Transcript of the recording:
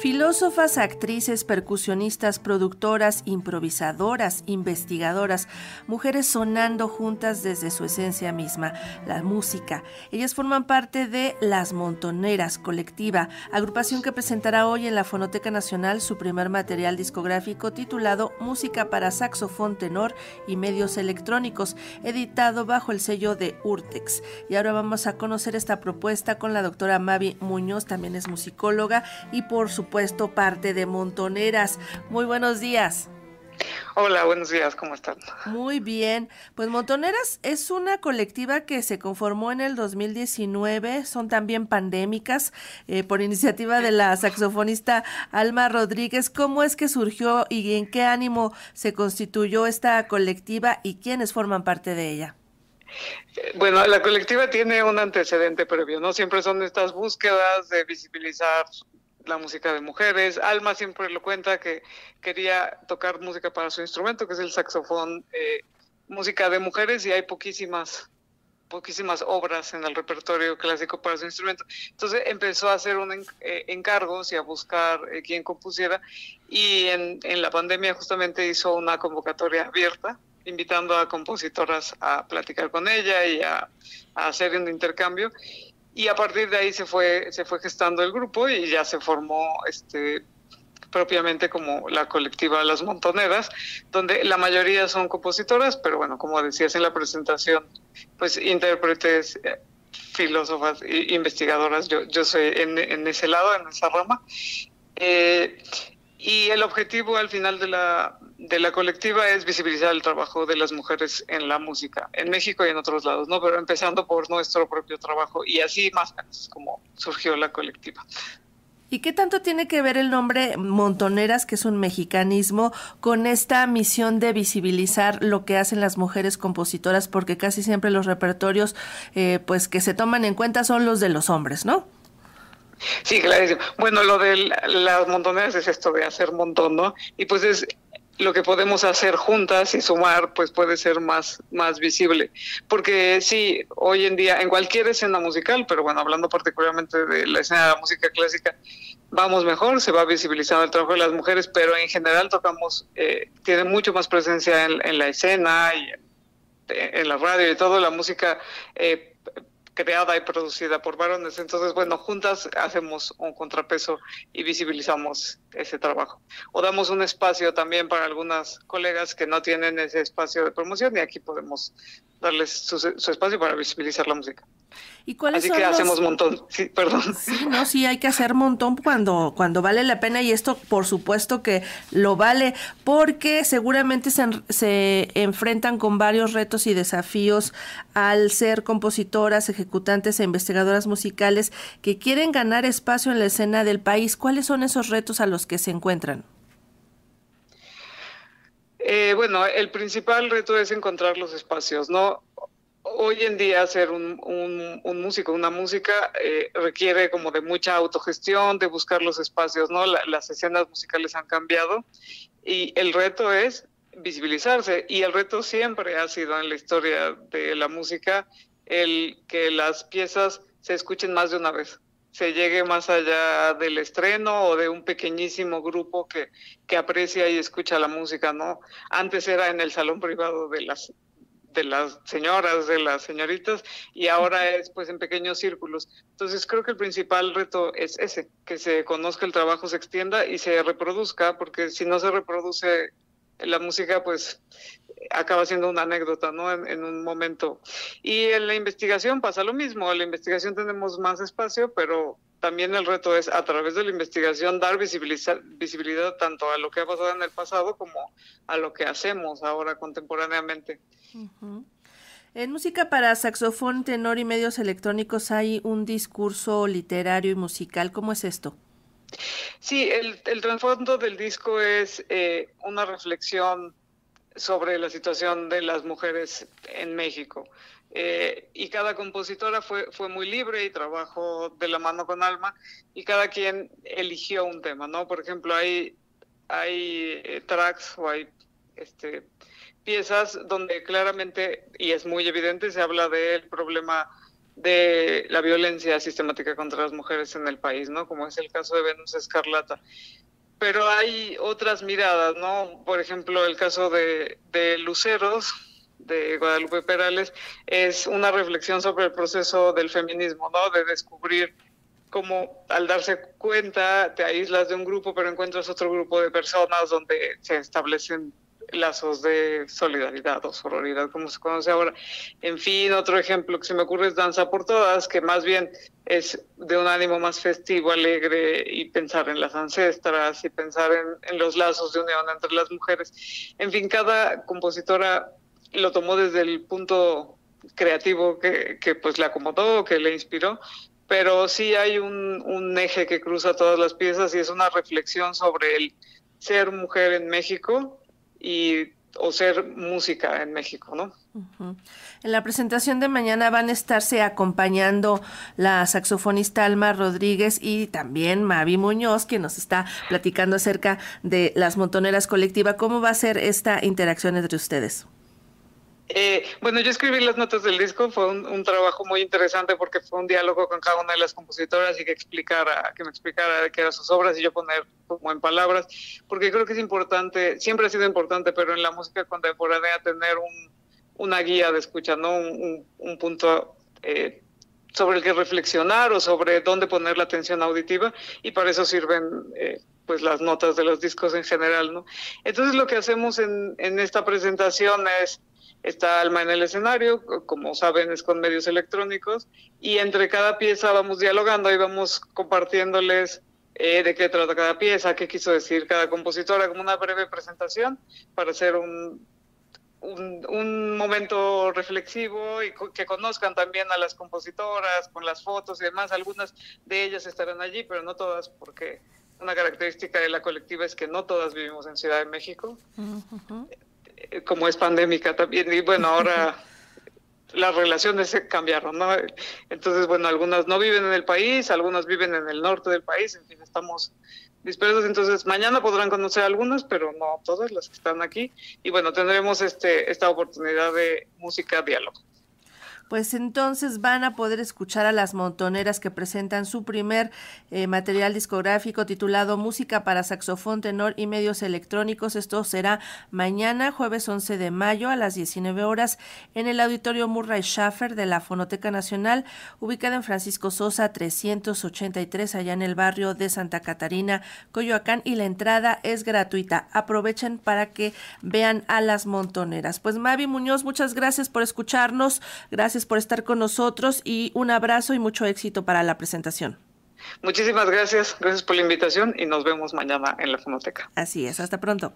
Filósofas, actrices, percusionistas, productoras, improvisadoras, investigadoras, mujeres sonando juntas desde su esencia misma, la música. Ellas forman parte de Las Montoneras Colectiva, agrupación que presentará hoy en la Fonoteca Nacional su primer material discográfico titulado Música para saxofón tenor y medios electrónicos, editado bajo el sello de Urtex. Y ahora vamos a conocer esta propuesta con la doctora Mavi Muñoz, también es musicóloga y por su puesto parte de Montoneras. Muy buenos días. Hola, buenos días, ¿cómo están? Muy bien. Pues Montoneras es una colectiva que se conformó en el 2019, son también pandémicas, eh, por iniciativa de la saxofonista Alma Rodríguez. ¿Cómo es que surgió y en qué ánimo se constituyó esta colectiva y quiénes forman parte de ella? Bueno, la colectiva tiene un antecedente previo, ¿no? Siempre son estas búsquedas de visibilizar la música de mujeres. Alma siempre lo cuenta que quería tocar música para su instrumento, que es el saxofón, eh, música de mujeres, y hay poquísimas poquísimas obras en el repertorio clásico para su instrumento. Entonces empezó a hacer un eh, encargos y a buscar eh, quién compusiera y en, en, la pandemia justamente hizo una convocatoria abierta invitando a compositoras a platicar con ella y a, a hacer un intercambio y a partir de ahí se fue se fue gestando el grupo y ya se formó este propiamente como la colectiva Las Montoneras, donde la mayoría son compositoras, pero bueno, como decías en la presentación, pues intérpretes, eh, filósofas investigadoras, yo, yo soy en, en, ese lado, en esa rama. Eh, y el objetivo al final de la, de la colectiva es visibilizar el trabajo de las mujeres en la música, en México y en otros lados, ¿no? Pero empezando por nuestro propio trabajo y así más o menos como surgió la colectiva. ¿Y qué tanto tiene que ver el nombre Montoneras, que es un mexicanismo, con esta misión de visibilizar lo que hacen las mujeres compositoras? Porque casi siempre los repertorios, eh, pues que se toman en cuenta son los de los hombres, ¿no? Sí, claro. Bueno, lo de las montoneras es esto de hacer montón, ¿no? Y pues es lo que podemos hacer juntas y sumar, pues puede ser más, más visible. Porque sí, hoy en día, en cualquier escena musical, pero bueno, hablando particularmente de la escena de la música clásica, vamos mejor, se va visibilizando el trabajo de las mujeres, pero en general tocamos, eh, tiene mucho más presencia en, la escena y en, en, la radio y todo, la música eh, creada y producida por varones. Entonces, bueno, juntas hacemos un contrapeso y visibilizamos ese trabajo. O damos un espacio también para algunas colegas que no tienen ese espacio de promoción y aquí podemos darles su, su espacio para visibilizar la música. ¿Y cuáles Así son que los... hacemos montón, sí, perdón. Sí, no, sí, hay que hacer montón cuando, cuando vale la pena y esto por supuesto que lo vale porque seguramente se, se enfrentan con varios retos y desafíos al ser compositoras, ejecutantes e investigadoras musicales que quieren ganar espacio en la escena del país. ¿Cuáles son esos retos a los que se encuentran? Eh, bueno, el principal reto es encontrar los espacios, ¿no? Hoy en día ser un, músico, una música, eh, requiere como de mucha autogestión, de buscar los espacios, ¿no? La, las escenas musicales han cambiado y el reto es visibilizarse y el reto siempre ha sido en la historia de la música el que las piezas se escuchen más de una vez se llegue más allá del estreno o de un pequeñísimo grupo que, que aprecia y escucha la música, ¿no? Antes era en el salón privado de las de las señoras, de las señoritas, y ahora es pues en pequeños círculos. Entonces creo que el principal reto es ese, que se conozca el trabajo, se extienda y se reproduzca, porque si no se reproduce la música, pues acaba siendo una anécdota, ¿no? En, en, un momento. Y en la investigación pasa lo mismo, en la investigación tenemos más espacio, pero también el reto es a través de la investigación dar visibilidad tanto a lo que ha pasado en el pasado como a lo que hacemos ahora contemporáneamente. Uh -huh. En música para saxofón, tenor y medios electrónicos hay un discurso literario y musical. ¿Cómo es esto? Sí, el, el trasfondo del disco es eh, una reflexión sobre la situación de las mujeres en México. Eh, y cada compositora fue, fue muy libre y trabajó de la mano con alma y cada quien eligió un tema, ¿no? Por ejemplo, hay, hay eh, tracks o hay este, piezas donde claramente, y es muy evidente, se habla del problema de la violencia sistemática contra las mujeres en el país, ¿no? Como es el caso de Venus Escarlata. Pero hay otras miradas, ¿no? Por ejemplo, el caso de, Luceros, de Guadalupe Perales, es una reflexión sobre el proceso del feminismo, ¿no? De descubrir cómo al darse cuenta te aíslas de un grupo, pero encuentras otro grupo de personas donde se establecen lazos de solidaridad o sororidad, como se conoce ahora. En fin, otro ejemplo que se me ocurre es Danza por Todas, que más bien es de un ánimo más festivo, alegre, y pensar en las ancestras y pensar en, los lazos de unión entre las mujeres. En fin, cada compositora lo tomó desde el punto creativo que, que pues le acomodó, que le inspiró, pero sí hay un, un eje que cruza todas las piezas y es una reflexión sobre el ser mujer en México y o ser música en México, ¿no? En la presentación de mañana van a estarse acompañando la saxofonista Alma Rodríguez y también Mavi Muñoz, que nos está platicando acerca de las montoneras colectiva. ¿Cómo va a ser esta interacción entre ustedes? Eh, bueno, yo escribí las notas del disco, fue un, trabajo muy interesante porque fue un diálogo con cada una de las compositoras y que explicara, que me explicara qué eran sus obras y yo poner como en palabras, porque creo que es importante, siempre ha sido importante, pero en la música contemporánea tener una guía de escucha, ¿no? Un, punto eh, sobre el que reflexionar o sobre dónde poner la atención auditiva y para eso sirven eh, pues las notas de los discos en general, ¿no? Entonces lo que hacemos en, en esta presentación es está Alma en el escenario, como saben es con medios electrónicos, y entre cada pieza vamos dialogando y vamos compartiéndoles eh, de qué trata cada pieza, qué quiso decir cada compositora, como una breve presentación para hacer un, un, momento reflexivo y que conozcan también a las compositoras con las fotos y demás. Algunas de ellas estarán allí, pero no todas porque una característica de la colectiva es que no todas vivimos en Ciudad de México. Eh, como es pandémica también, y bueno, ahora las relaciones se cambiaron, ¿no? Entonces, bueno, algunas no viven en el país, algunas viven en el norte del país, en fin, estamos dispersos, entonces mañana podrán conocer algunas, pero no todas las que están aquí, y bueno, tendremos este esta oportunidad de música diálogo pues entonces van a poder escuchar a las montoneras que presentan su primer eh, material discográfico titulado Música para saxofón, tenor y medios electrónicos. Esto será mañana, jueves 11 de mayo a las 19 horas en el Auditorio Murray Schaffer de la Fonoteca Nacional, ubicada en Francisco Sosa 383, allá en el barrio de Santa Catarina, Coyoacán, y la entrada es gratuita. Aprovechen para que vean a las montoneras. Pues Mavi Muñoz, muchas gracias por escucharnos. Gracias por estar con nosotros y un abrazo y mucho éxito para la presentación. Muchísimas gracias, gracias por la invitación y nos vemos mañana en la fonoteca. Así es, hasta pronto.